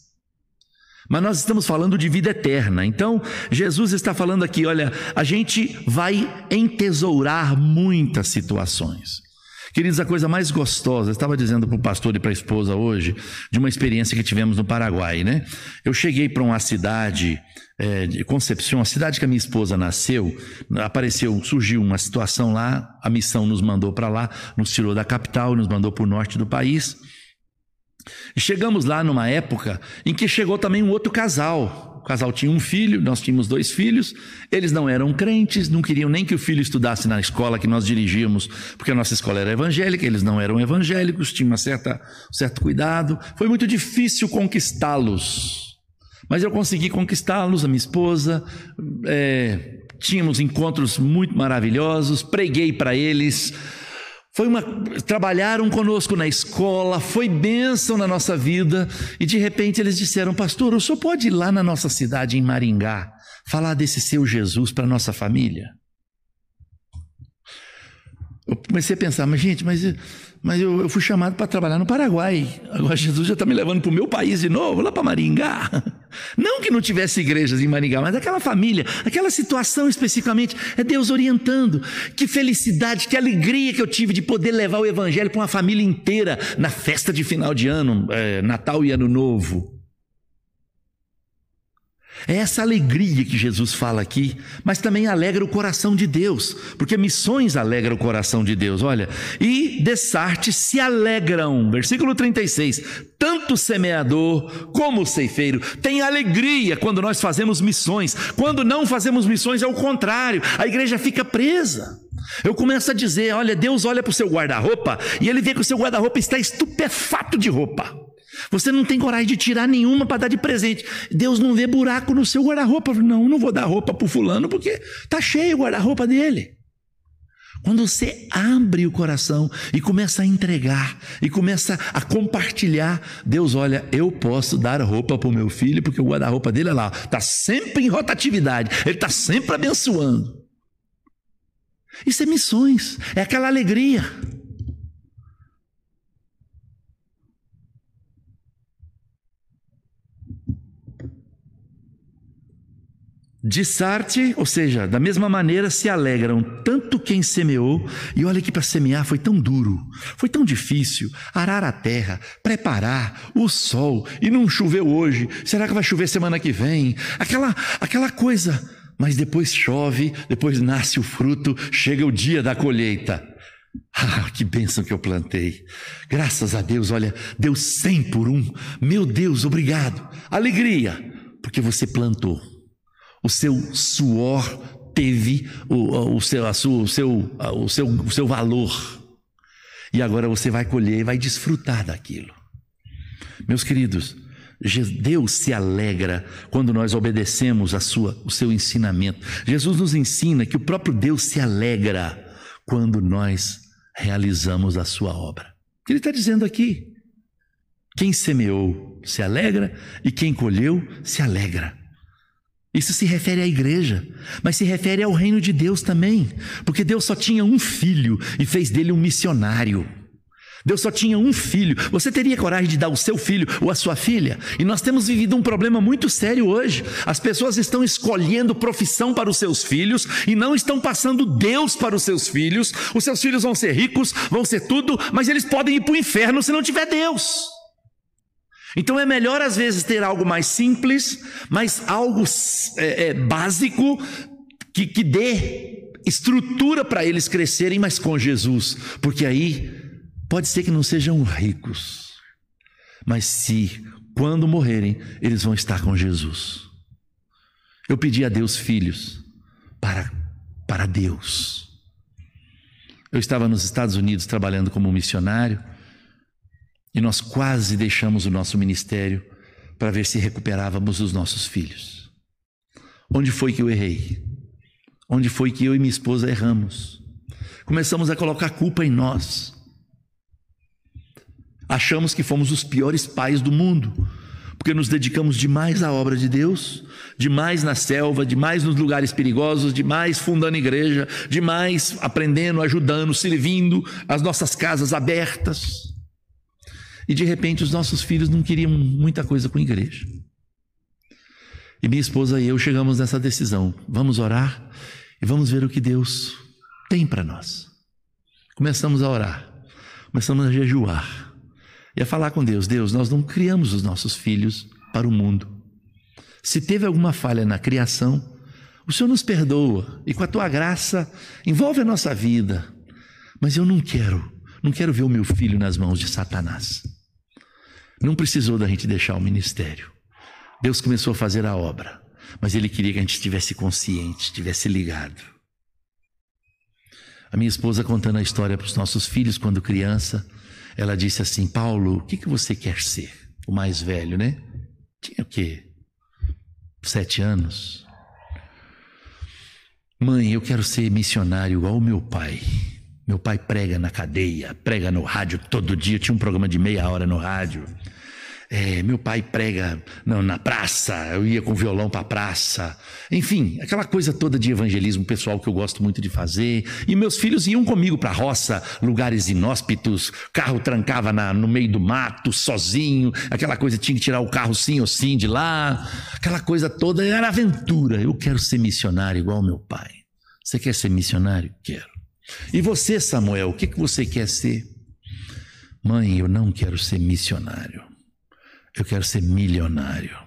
Mas nós estamos falando de vida eterna. Então, Jesus está falando aqui: olha, a gente vai entesourar muitas situações. Queridos, a coisa mais gostosa, eu estava dizendo para o pastor e para a esposa hoje, de uma experiência que tivemos no Paraguai, né? Eu cheguei para uma cidade é, de Concepción, a cidade que a minha esposa nasceu, apareceu, surgiu uma situação lá, a missão nos mandou para lá, nos tirou da capital, nos mandou para o norte do país. Chegamos lá numa época em que chegou também um outro casal. O casal tinha um filho, nós tínhamos dois filhos. Eles não eram crentes, não queriam nem que o filho estudasse na escola que nós dirigíamos, porque a nossa escola era evangélica, eles não eram evangélicos, tinham uma certa, um certo cuidado. Foi muito difícil conquistá-los. Mas eu consegui conquistá-los, a minha esposa. É, tínhamos encontros muito maravilhosos, preguei para eles foi uma trabalharam conosco na escola, foi bênção na nossa vida, e de repente eles disseram: "Pastor, o senhor pode ir lá na nossa cidade em Maringá, falar desse seu Jesus para nossa família?" Eu comecei a pensar, mas gente, mas mas eu, eu fui chamado para trabalhar no Paraguai. Agora Jesus já está me levando para o meu país de novo, lá para Maringá. Não que não tivesse igrejas em Maringá, mas aquela família, aquela situação especificamente, é Deus orientando. Que felicidade, que alegria que eu tive de poder levar o Evangelho para uma família inteira na festa de final de ano, é, Natal e Ano Novo. É essa alegria que Jesus fala aqui, mas também alegra o coração de Deus, porque missões alegram o coração de Deus. Olha, e Dessarte se alegram, versículo 36. Tanto o semeador como o ceifeiro tem alegria quando nós fazemos missões. Quando não fazemos missões, é o contrário, a igreja fica presa. Eu começo a dizer: olha, Deus olha para o seu guarda-roupa e ele vê que o seu guarda-roupa está estupefato de roupa. Você não tem coragem de tirar nenhuma para dar de presente. Deus não vê buraco no seu guarda-roupa. Não, não vou dar roupa para fulano porque tá cheio o guarda-roupa dele. Quando você abre o coração e começa a entregar e começa a compartilhar, Deus olha, eu posso dar roupa para o meu filho porque o guarda-roupa dele é lá, está sempre em rotatividade, ele está sempre abençoando. Isso é missões, é aquela alegria. De Sarte, ou seja, da mesma maneira se alegram tanto quem semeou, e olha que para semear foi tão duro, foi tão difícil, arar a terra, preparar o sol, e não choveu hoje, será que vai chover semana que vem? Aquela, aquela coisa, mas depois chove, depois nasce o fruto, chega o dia da colheita. Ah, que bênção que eu plantei. Graças a Deus, olha, deu cem por um. Meu Deus, obrigado. Alegria, porque você plantou o seu suor teve o, o, seu, sua, o, seu, o, seu, o seu valor. E agora você vai colher e vai desfrutar daquilo. Meus queridos, Deus se alegra quando nós obedecemos a sua, o seu ensinamento. Jesus nos ensina que o próprio Deus se alegra quando nós realizamos a sua obra. Ele está dizendo aqui: quem semeou se alegra e quem colheu se alegra. Isso se refere à igreja, mas se refere ao reino de Deus também, porque Deus só tinha um filho e fez dele um missionário. Deus só tinha um filho. Você teria coragem de dar o seu filho ou a sua filha? E nós temos vivido um problema muito sério hoje. As pessoas estão escolhendo profissão para os seus filhos e não estão passando Deus para os seus filhos. Os seus filhos vão ser ricos, vão ser tudo, mas eles podem ir para o inferno se não tiver Deus. Então é melhor às vezes ter algo mais simples, mas algo é, é, básico que, que dê estrutura para eles crescerem, mas com Jesus, porque aí pode ser que não sejam ricos, mas se quando morrerem eles vão estar com Jesus. Eu pedi a Deus filhos para para Deus. Eu estava nos Estados Unidos trabalhando como missionário e nós quase deixamos o nosso ministério para ver se recuperávamos os nossos filhos. Onde foi que eu errei? Onde foi que eu e minha esposa erramos? Começamos a colocar culpa em nós. Achamos que fomos os piores pais do mundo, porque nos dedicamos demais à obra de Deus, demais na selva, demais nos lugares perigosos, demais fundando igreja, demais aprendendo, ajudando, servindo, as nossas casas abertas. E de repente os nossos filhos não queriam muita coisa com a igreja. E minha esposa e eu chegamos nessa decisão: vamos orar e vamos ver o que Deus tem para nós. Começamos a orar, começamos a jejuar e a falar com Deus: Deus, nós não criamos os nossos filhos para o mundo. Se teve alguma falha na criação, o Senhor nos perdoa e com a tua graça envolve a nossa vida. Mas eu não quero, não quero ver o meu filho nas mãos de Satanás. Não precisou da gente deixar o ministério. Deus começou a fazer a obra, mas Ele queria que a gente estivesse consciente, estivesse ligado. A minha esposa contando a história para os nossos filhos quando criança, ela disse assim: Paulo, o que, que você quer ser? O mais velho, né? Tinha o quê? Sete anos. Mãe, eu quero ser missionário igual o meu pai. Meu pai prega na cadeia, prega no rádio todo dia. Tinha um programa de meia hora no rádio. É, meu pai prega não, na praça, eu ia com violão para a praça. Enfim, aquela coisa toda de evangelismo pessoal que eu gosto muito de fazer. E meus filhos iam comigo para a roça, lugares inóspitos, carro trancava na, no meio do mato, sozinho. Aquela coisa tinha que tirar o carro sim ou sim de lá. Aquela coisa toda era aventura. Eu quero ser missionário igual meu pai. Você quer ser missionário? Quero. E você, Samuel, o que, que você quer ser? Mãe, eu não quero ser missionário. Eu quero ser milionário.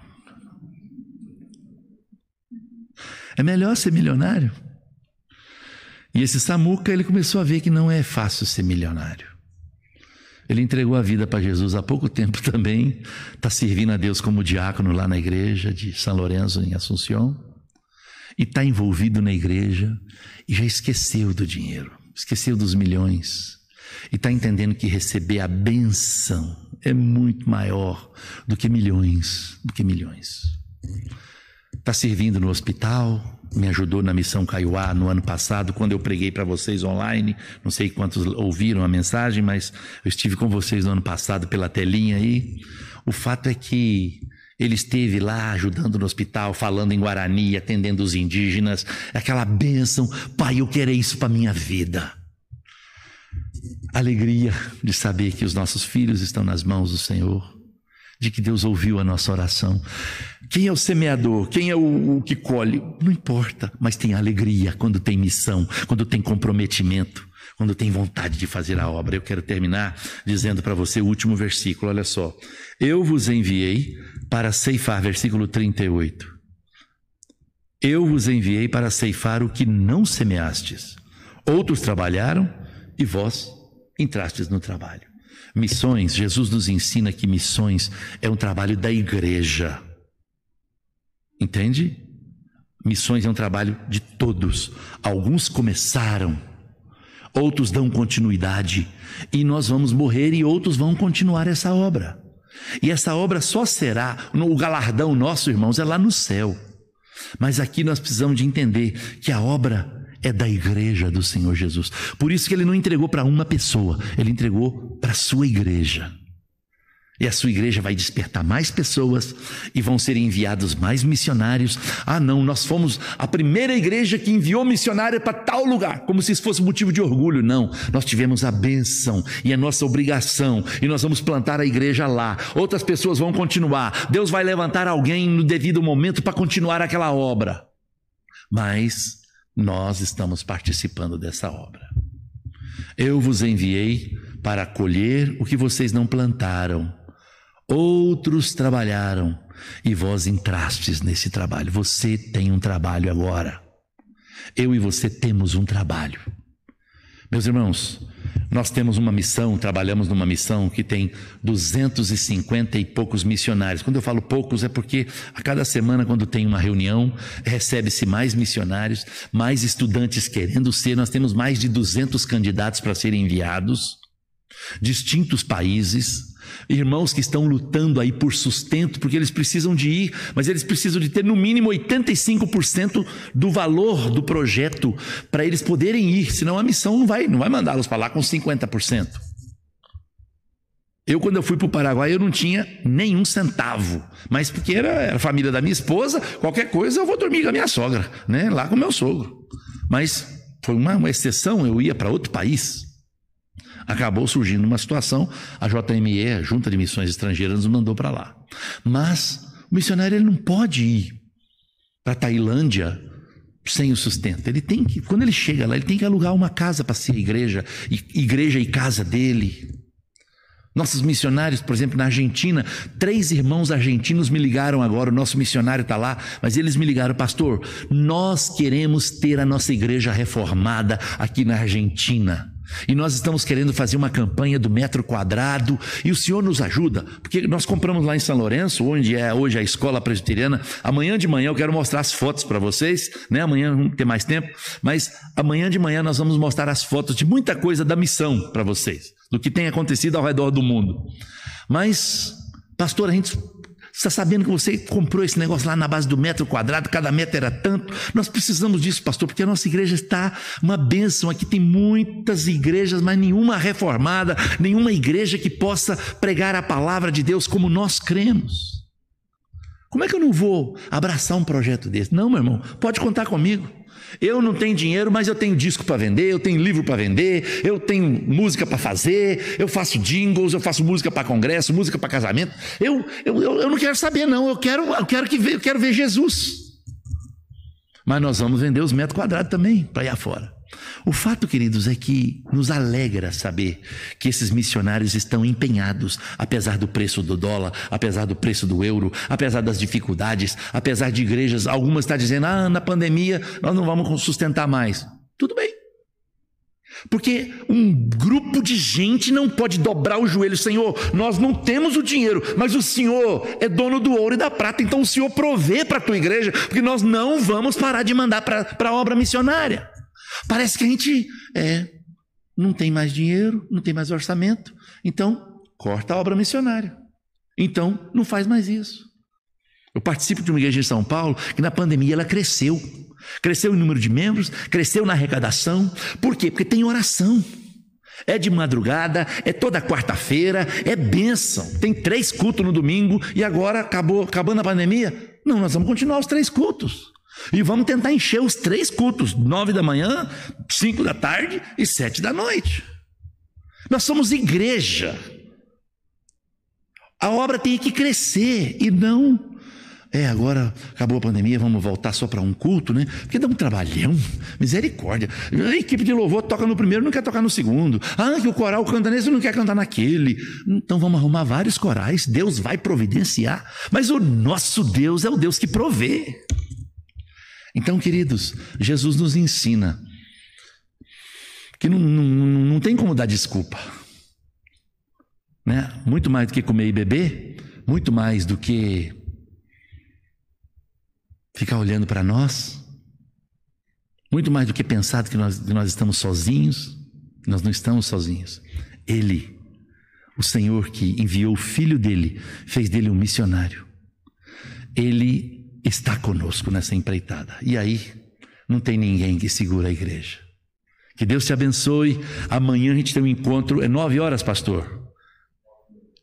É melhor ser milionário. E esse Samuca, ele começou a ver que não é fácil ser milionário. Ele entregou a vida para Jesus há pouco tempo também, está servindo a Deus como diácono lá na igreja de São Lourenço, em Assunção, e está envolvido na igreja e já esqueceu do dinheiro, esqueceu dos milhões, e está entendendo que receber a benção é muito maior do que milhões, do que milhões. Está servindo no hospital, me ajudou na missão Caiuá no ano passado, quando eu preguei para vocês online. Não sei quantos ouviram a mensagem, mas eu estive com vocês no ano passado pela telinha aí. O fato é que ele esteve lá ajudando no hospital, falando em Guarani, atendendo os indígenas. Aquela bênção, pai, eu quero isso para minha vida alegria de saber que os nossos filhos estão nas mãos do Senhor, de que Deus ouviu a nossa oração. Quem é o semeador? Quem é o, o que colhe? Não importa, mas tem alegria quando tem missão, quando tem comprometimento, quando tem vontade de fazer a obra. Eu quero terminar dizendo para você o último versículo, olha só. Eu vos enviei para ceifar, versículo 38. Eu vos enviei para ceifar o que não semeastes. Outros trabalharam e vós entrastes no trabalho. Missões, Jesus nos ensina que missões é um trabalho da igreja. Entende? Missões é um trabalho de todos. Alguns começaram, outros dão continuidade, e nós vamos morrer e outros vão continuar essa obra. E essa obra só será, o galardão nosso, irmãos, é lá no céu. Mas aqui nós precisamos de entender que a obra é da igreja do Senhor Jesus. Por isso que ele não entregou para uma pessoa, ele entregou para a sua igreja. E a sua igreja vai despertar mais pessoas e vão ser enviados mais missionários. Ah, não, nós fomos a primeira igreja que enviou missionário para tal lugar, como se isso fosse motivo de orgulho. Não, nós tivemos a benção e a nossa obrigação, e nós vamos plantar a igreja lá. Outras pessoas vão continuar. Deus vai levantar alguém no devido momento para continuar aquela obra. Mas nós estamos participando dessa obra. Eu vos enviei para colher o que vocês não plantaram Outros trabalharam e vós entrastes nesse trabalho. Você tem um trabalho agora. Eu e você temos um trabalho. Meus irmãos, nós temos uma missão, trabalhamos numa missão que tem 250 e poucos missionários. Quando eu falo poucos, é porque a cada semana, quando tem uma reunião, recebe-se mais missionários, mais estudantes querendo ser. Nós temos mais de 200 candidatos para serem enviados, distintos países irmãos que estão lutando aí por sustento, porque eles precisam de ir, mas eles precisam de ter no mínimo 85% do valor do projeto para eles poderem ir, senão a missão não vai, não vai mandá-los para lá com 50%. Eu, quando eu fui para o Paraguai, eu não tinha nenhum centavo, mas porque era, a família da minha esposa, qualquer coisa eu vou dormir com a minha sogra, né? lá com o meu sogro. Mas foi uma, uma exceção, eu ia para outro país acabou surgindo uma situação, a JME, a Junta de Missões Estrangeiras, nos mandou para lá. Mas o missionário ele não pode ir para a Tailândia sem o sustento. Ele tem que, quando ele chega lá, ele tem que alugar uma casa para ser igreja, igreja e casa dele. Nossos missionários, por exemplo, na Argentina, três irmãos argentinos me ligaram agora, o nosso missionário está lá, mas eles me ligaram, pastor, nós queremos ter a nossa igreja reformada aqui na Argentina. E nós estamos querendo fazer uma campanha do metro quadrado e o Senhor nos ajuda, porque nós compramos lá em São Lourenço, onde é hoje a escola presbiteriana. Amanhã de manhã eu quero mostrar as fotos para vocês, né? Amanhã vamos ter mais tempo, mas amanhã de manhã nós vamos mostrar as fotos de muita coisa da missão para vocês, do que tem acontecido ao redor do mundo. Mas, pastor, a gente está sabendo que você comprou esse negócio lá na base do metro quadrado, cada metro era tanto. Nós precisamos disso, pastor, porque a nossa igreja está uma bênção. Aqui tem muitas igrejas, mas nenhuma reformada, nenhuma igreja que possa pregar a palavra de Deus como nós cremos. Como é que eu não vou abraçar um projeto desse? Não, meu irmão, pode contar comigo. Eu não tenho dinheiro, mas eu tenho disco para vender, eu tenho livro para vender, eu tenho música para fazer, eu faço jingles, eu faço música para congresso, música para casamento. Eu, eu, eu não quero saber, não. Eu quero, eu quero, que, eu quero ver Jesus. Mas nós vamos vender os metros quadrados também para ir afora. O fato, queridos, é que nos alegra saber que esses missionários estão empenhados, apesar do preço do dólar, apesar do preço do euro, apesar das dificuldades, apesar de igrejas, algumas estão dizendo, ah, na pandemia nós não vamos sustentar mais. Tudo bem. Porque um grupo de gente não pode dobrar o joelho, Senhor, nós não temos o dinheiro, mas o Senhor é dono do ouro e da prata, então o Senhor provê para a tua igreja, porque nós não vamos parar de mandar para a obra missionária. Parece que a gente é, não tem mais dinheiro, não tem mais orçamento, então corta a obra missionária. Então não faz mais isso. Eu participo de uma igreja em São Paulo que na pandemia ela cresceu. Cresceu em número de membros, cresceu na arrecadação. Por quê? Porque tem oração. É de madrugada, é toda quarta-feira, é bênção. Tem três cultos no domingo e agora acabou acabando a pandemia. Não, nós vamos continuar os três cultos. E vamos tentar encher os três cultos: nove da manhã, cinco da tarde e sete da noite. Nós somos igreja. A obra tem que crescer e não. É, agora acabou a pandemia, vamos voltar só para um culto, né? Porque dá um trabalhão, misericórdia. A equipe de louvor toca no primeiro, não quer tocar no segundo. Ah, que o coral canta nesse, não quer cantar naquele. Então vamos arrumar vários corais, Deus vai providenciar. Mas o nosso Deus é o Deus que provê. Então, queridos, Jesus nos ensina que não, não, não tem como dar desculpa. Né? Muito mais do que comer e beber, muito mais do que ficar olhando para nós, muito mais do que pensar que nós, que nós estamos sozinhos. Nós não estamos sozinhos. Ele, o Senhor que enviou o filho dele, fez dele um missionário. Ele está conosco nessa empreitada. E aí, não tem ninguém que segura a igreja. Que Deus te abençoe. Amanhã a gente tem um encontro. É nove horas, pastor?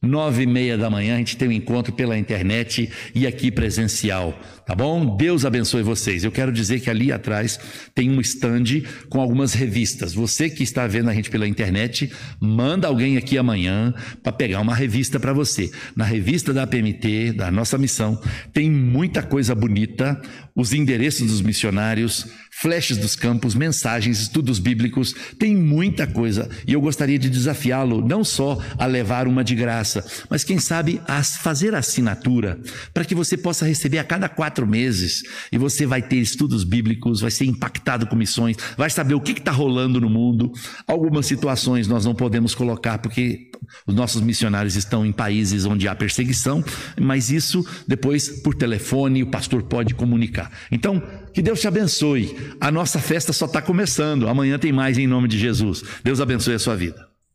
Nove e meia da manhã a gente tem um encontro pela internet e aqui presencial, tá bom? Deus abençoe vocês. Eu quero dizer que ali atrás tem um stand com algumas revistas. Você que está vendo a gente pela internet, manda alguém aqui amanhã para pegar uma revista para você. Na revista da APMT, da nossa missão, tem muita coisa bonita, os endereços dos missionários, flashes dos campos, mensagens, estudos bíblicos, tem muita coisa. E eu gostaria de desafiá-lo não só a levar uma de graça, mas quem sabe a fazer assinatura, para que você possa receber a cada quatro meses e você vai ter estudos bíblicos, vai ser impactado com missões, vai saber o que está rolando no mundo. Algumas situações nós não podemos colocar porque os nossos missionários estão em países onde há perseguição, mas isso depois por telefone o pastor pode comunicar. Então, que Deus te abençoe. A nossa festa só está começando. Amanhã tem mais em nome de Jesus. Deus abençoe a sua vida.